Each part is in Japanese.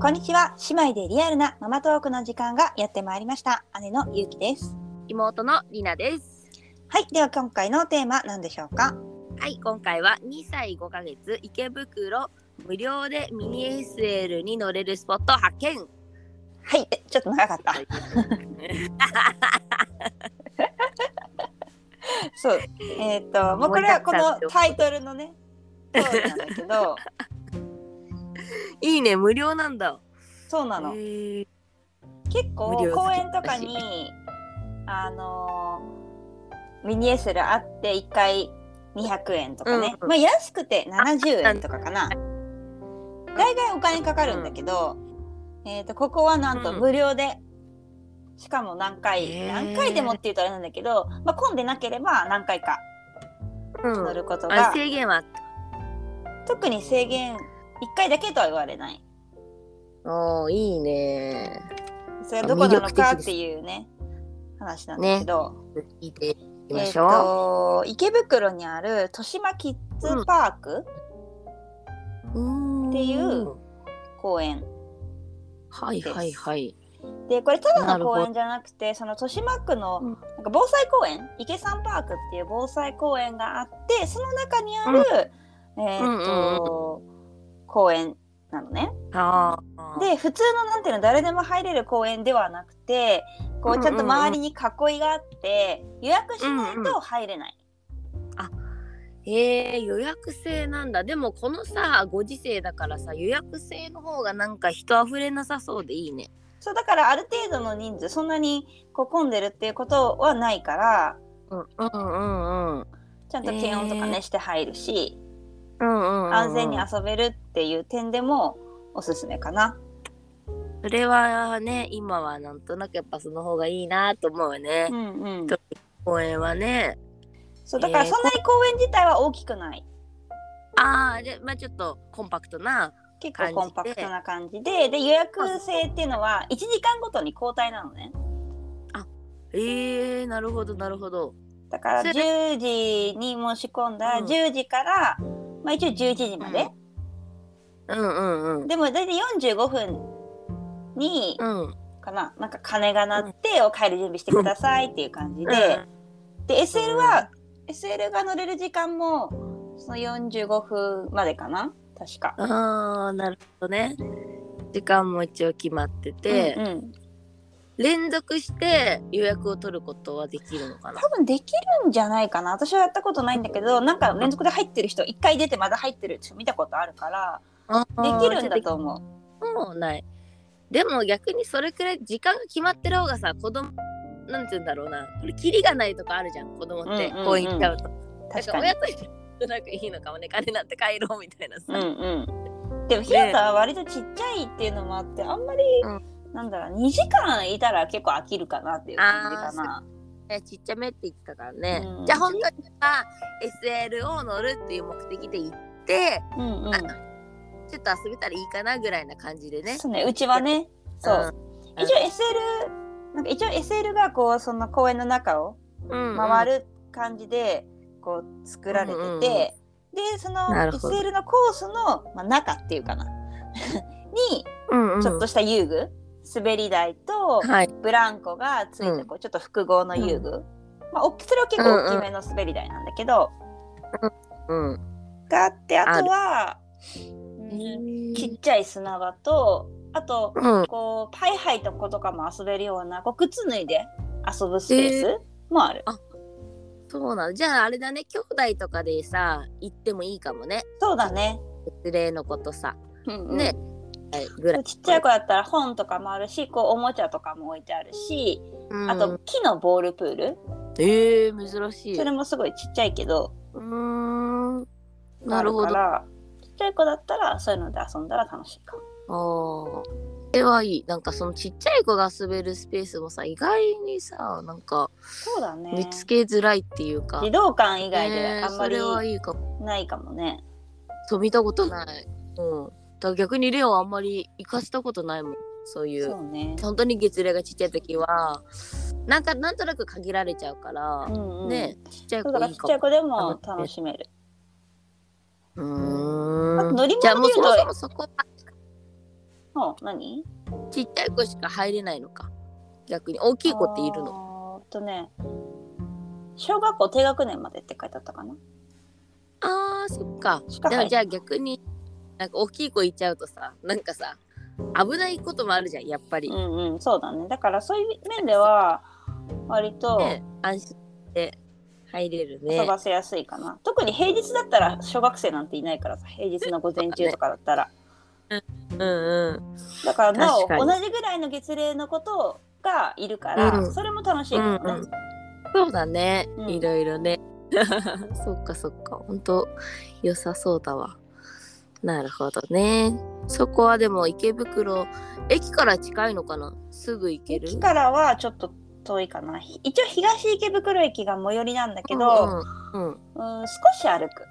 こんにちは。姉妹でリアルなママトークの時間がやってまいりました。姉のゆうきです。妹のりなです。はい。では今回のテーマ何でしょうか？はい、今回は2歳5ヶ月池袋無料でミニ SL に乗れるスポット発見。はい。えちょっと長かった。そう。えっ、と、もうこれはこのタイトルのね、通りなんだけど、いいね、無料なんだ。そうなの。結構公園とかにあのーミニエスルあって1回200円とかね、うんまあ安くて70円とかかな。大概お金かかるんだけど、えー、とここはなんとうん。無料で、しかも何回、何回でもって言うとあれなんだけど、まあ、混んでなければ何回かうん。乗ることが、あ制限は特に制限1回だけとは言われない。おーいいね。それはどこなのかっていうね話なんだけど、聞いてみまえっ、しょと池袋にある豊島キッズパーク、う。っていう公園はいはいはい。でこれただの公園じゃなくてその豊島区のうん。なんか防災公園池山パークっていう防災公園があってその中にある、えっ、と、公園なのね。ああ。で普通のなんていうの誰でも入れる公園ではなくてこうちゃんと周りに囲いがあって予約しないと入れない。えー、予約制なんだ。でもこのさご時世だからさ予約制の方がなんか人あふれなさそうでいいね。そうだからある程度の人数そんなにこう混んでるっていうことはないからうんうんうんうん。ちゃんと検温とかね、えー。して入るし。うんうんうん安全に遊べるっていう点でもおすすめかな。それはね今はなんとなくやっぱその方がいいなと思うよね。う、んうん。と公園はね。そうだからえーそんなに公園自体は大きくない。ああでまあちょっとコンパクトな結構コンパクトな感じで。で。予約制っていうのは1時間ごとに交代なのね。えー、なるほどなるほど。だからそれ10時に申し込んだらうん。10時から、まあ、一応11時まで、うん。うんうんでも大体45分にうん。かななんか鐘が鳴ってお帰り準備してくださいっていう感じで、うん。で SL は、SL が乗れる時間もその45分までかな確か。ああなるほどね。時間も一応決まってて、うんうん連続して予約を取ることはできるのかな？多分できるんじゃないかな。私はやったことないんだけどなんか連続で入ってる人1回出てまだ入ってる人見たことあるからできるんだと思う。もうない。でも逆にそれくらい時間が決まってる方がさ子供なんて言うんだろうな。これキリがないとかあるじゃん子供ってうんうんうん。公園行っちゃうと、だ確かに。親。としてはなんかいいのかもね金なって帰ろうみたいなさ、うんうん。でもひなたは割とちっちゃいっていうのもあってあんまり、うんなんだろう2時間いたら結構飽きるかなっていう感じかな。えちっちゃめって言ってたからね、うん。じゃあ本当にさ SL を乗るっていう目的で行ってうんうん。ちょっと遊べたらいいかなぐらいな感じでね。そうねうちはね。そう、うん。一応 SL なんか一応 SL がこうその公園の中を回る感じでこう作られてて、うんうんうん。でその SL のコースの、まあ、中っていうかな。にちょっとした遊具、滑り台とはい。ブランコがついたうん。こうちょっと複合の遊具、まあ、おそれは結構大きめの滑り台なんだけど、うんがあってあとは、ううんんちっちゃい砂場とあとうん。こうパイハイとことかも遊べるようなこう靴脱いで遊ぶスペースもある。そうなの。じゃああれだね。兄弟とかでさ行ってもいいかもね。そうだね。失礼のことさ。うんうん。ね、はいぐらい。ちっちゃい子だったら本とかもあるしこうおもちゃとかも置いてあるし、あと木のボールプール。えー、珍しい。それもすごいちっちゃいけどうーん。なるほど。ちっちゃい子だったらそういうので遊んだら楽しいかも。あー。それはいい。なんかそのちっちゃい子が遊べるスペースもさ意外にさなんかそうだね。見つけづらいっていうか、児童館以外でねあんまりないかもね。そう見たことない。うんだ逆にレオあんまり行かしたことないもん。そういう。そうね。本当に月齢がちっちゃい時は。なんかなんとなく限られちゃうから、うんうん、ね。ちっちゃい子ちっちゃい子でも楽しめる。うーん乗り物じゃあもうそもそもそこは。うん、何？ちっちゃい子しか入れないのか。逆に。大きい子っているの？のとね。小学校低学年までって書いてあったかな？あーそっか。じゃあ逆になんか大きい子いっちゃうとさなんかさ危ないこともあるじゃんやっぱり、うんうんそうだね。だからそういう面では割とね安心して入れるね。遊ばせやすいかな、特に平日だったら小学生なんていないからさ平日の午前中とかだったら。うんうんだからなお同じぐらいの月齢のことがいるから、うん。それも楽しいかもね、うんうん。そうだね、うん。いろいろね。そっかそっか。ほんと良さそうだわなるほどね。そこはでも池袋駅から近いのかな？すぐ行ける？駅からはちょっと遠いかな。ひ一応東池袋駅が最寄りなんだけど、うんうんうん。うん少し歩く。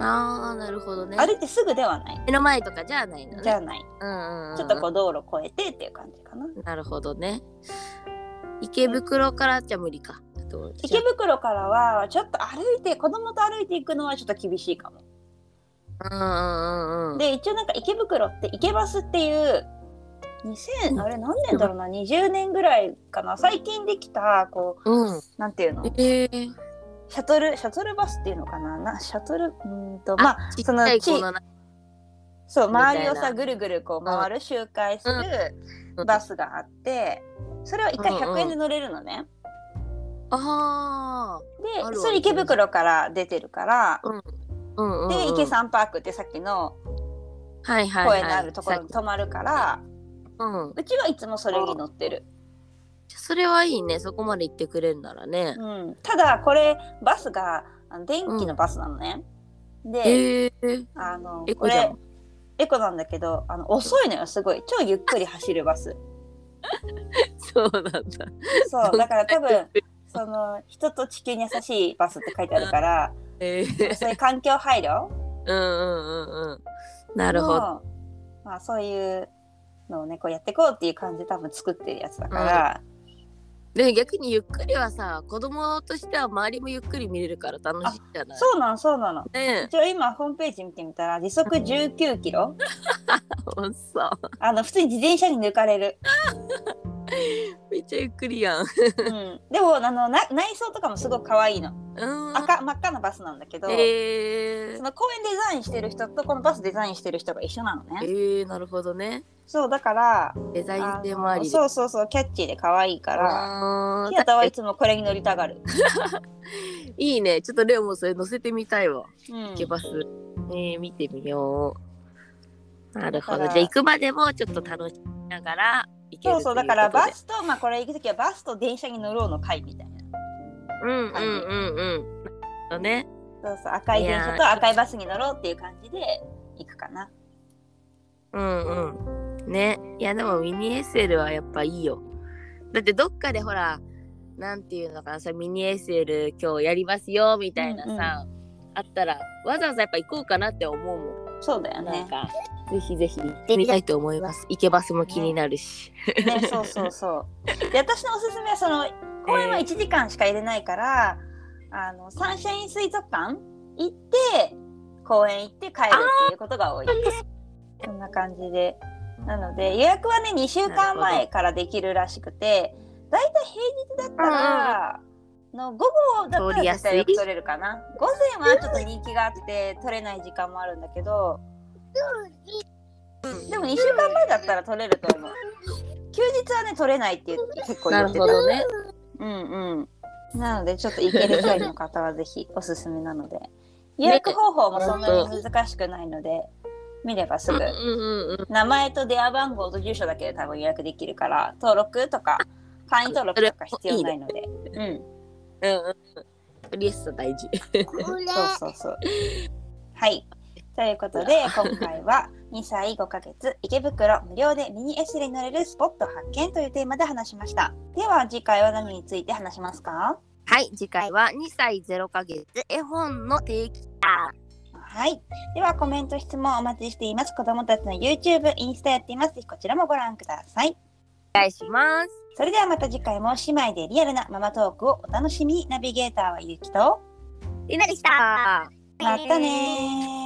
ああなるほどね。歩いてすぐではない。目の前とかじゃないのね。じゃない、うんうんうん。ちょっとこう道路越えてっていう感じかな。なるほどね。池袋からじゃ無理か。池袋からはちょっと歩いて子供と歩いていくのはちょっと厳しいかもうんうんうんうん。で一応なんか池袋って池バスっていう2000あれ何年だろうな20年ぐらいかな。最近できたこうん。うなんていうの？えー、シャトルシャトルバスっていうのかな？なシャトルうーんとまあそのゃい子のなそう周りをさぐるぐるこう回る周回するうん。バスがあってそれは1回うんうん。100円で乗れるのね。あであるわそれ池袋。から出てるから、あうんうんうん。で池さんパークってさっきのはいはい、はい、公園のあるところに泊まるから、うん。うちはいつもそれに乗ってる。それはいいね。そこまで行ってくれるならね。うん、ただこれバスが電気のバスなのね。で、へえ。ー、あのこエコじゃん。れエコなんだけどあの遅いのよすごい。超ゆっくり走るバス。そうなんだ。そうだから多分その人と地球に優しいバスって書いてあるから、えー、そういう環境配慮？うんうんうんうん。なるほど。のまあそういうのをねこうやっていこうっていう感じで多分作ってるやつだから、でも逆にゆっくりはさ子供としては周りもゆっくり見れるから楽しいじゃない。そうなのそうなの。ね一応今ホームページ見てみたら時速19キロ。あの普通に自転車に抜かれる。めっちゃゆっくりやん。うん、でもあのな内装とかもすごく可愛いの。うん。赤真っ赤なバスなんだけど、えー、その公園デザインしてる人とこのバスデザインしてる人が一緒なのえね。ー、なるほどね。そうだからデザインあの性もあり。でそうそうそうキャッチーで可愛いからひなたはいつもこれに乗りたがる。いいね。ちょっとレオもそれ乗せてみたいわ。うん。ケバス、ね見てみよう。なるほど。じゃあ行くまでもちょっと楽しみながら行けるそうそうだからバスとまあこれ行く時はバスと電車に乗ろうの会みたいな。うんうんうんうん。ね。そうそう赤い電車と赤いバスに乗ろうっていう感じで行くかな。うんうん。ね。いやでもミニ SL はやっぱいいよ。だってどっかでほらなんていうのかなさミニ SL 今日やりますよみたいなさ、あったらわざわざやっぱ行こうかなって思うもん。そうだよね。ぜひぜひ行ってみたいと思います。池バスも気になるし。ねそうそうそう。で私のおすすめはその公園は1時間しか入れないから、あのサンシャイン水族館行って公園行って帰るっていうことが多い。そんな感じで。なので予約はね2週間前からできるらしくてだいたい平日だったら、の午後だったら絶対取れるかな午前はちょっと人気があって取れない時間もあるんだけどでも2週間前だったら取れると思う。休日はね取れないっていう結構言ってた。ね。うんうん。なのでちょっと行ける距離の方はぜひおすすめなので。予約方法もそんなに難しくないので見ればすぐ。うんうんうんうん。名前と電話番号と住所だけで多分予約できるから登録とか会員登録とか必要ないので。うん。うんうん。とりあえず大事。そうそうそう。はいということで 今回は2歳5ヶ月池袋無料でミニ S に乗れるスポット発見というテーマで話しましたでは次回は何について話しますか？はい、次回は2歳0ヶ月絵本の定期はい。ではコメント、質問お待ちしています。子供たちの YouTube、インスタやっています。ぜひこちらもご覧ください。お願いします。それではまた次回も姉妹でリアルなママトークをお楽しみに。ナビゲーターはゆうきと。りなでした。またねー。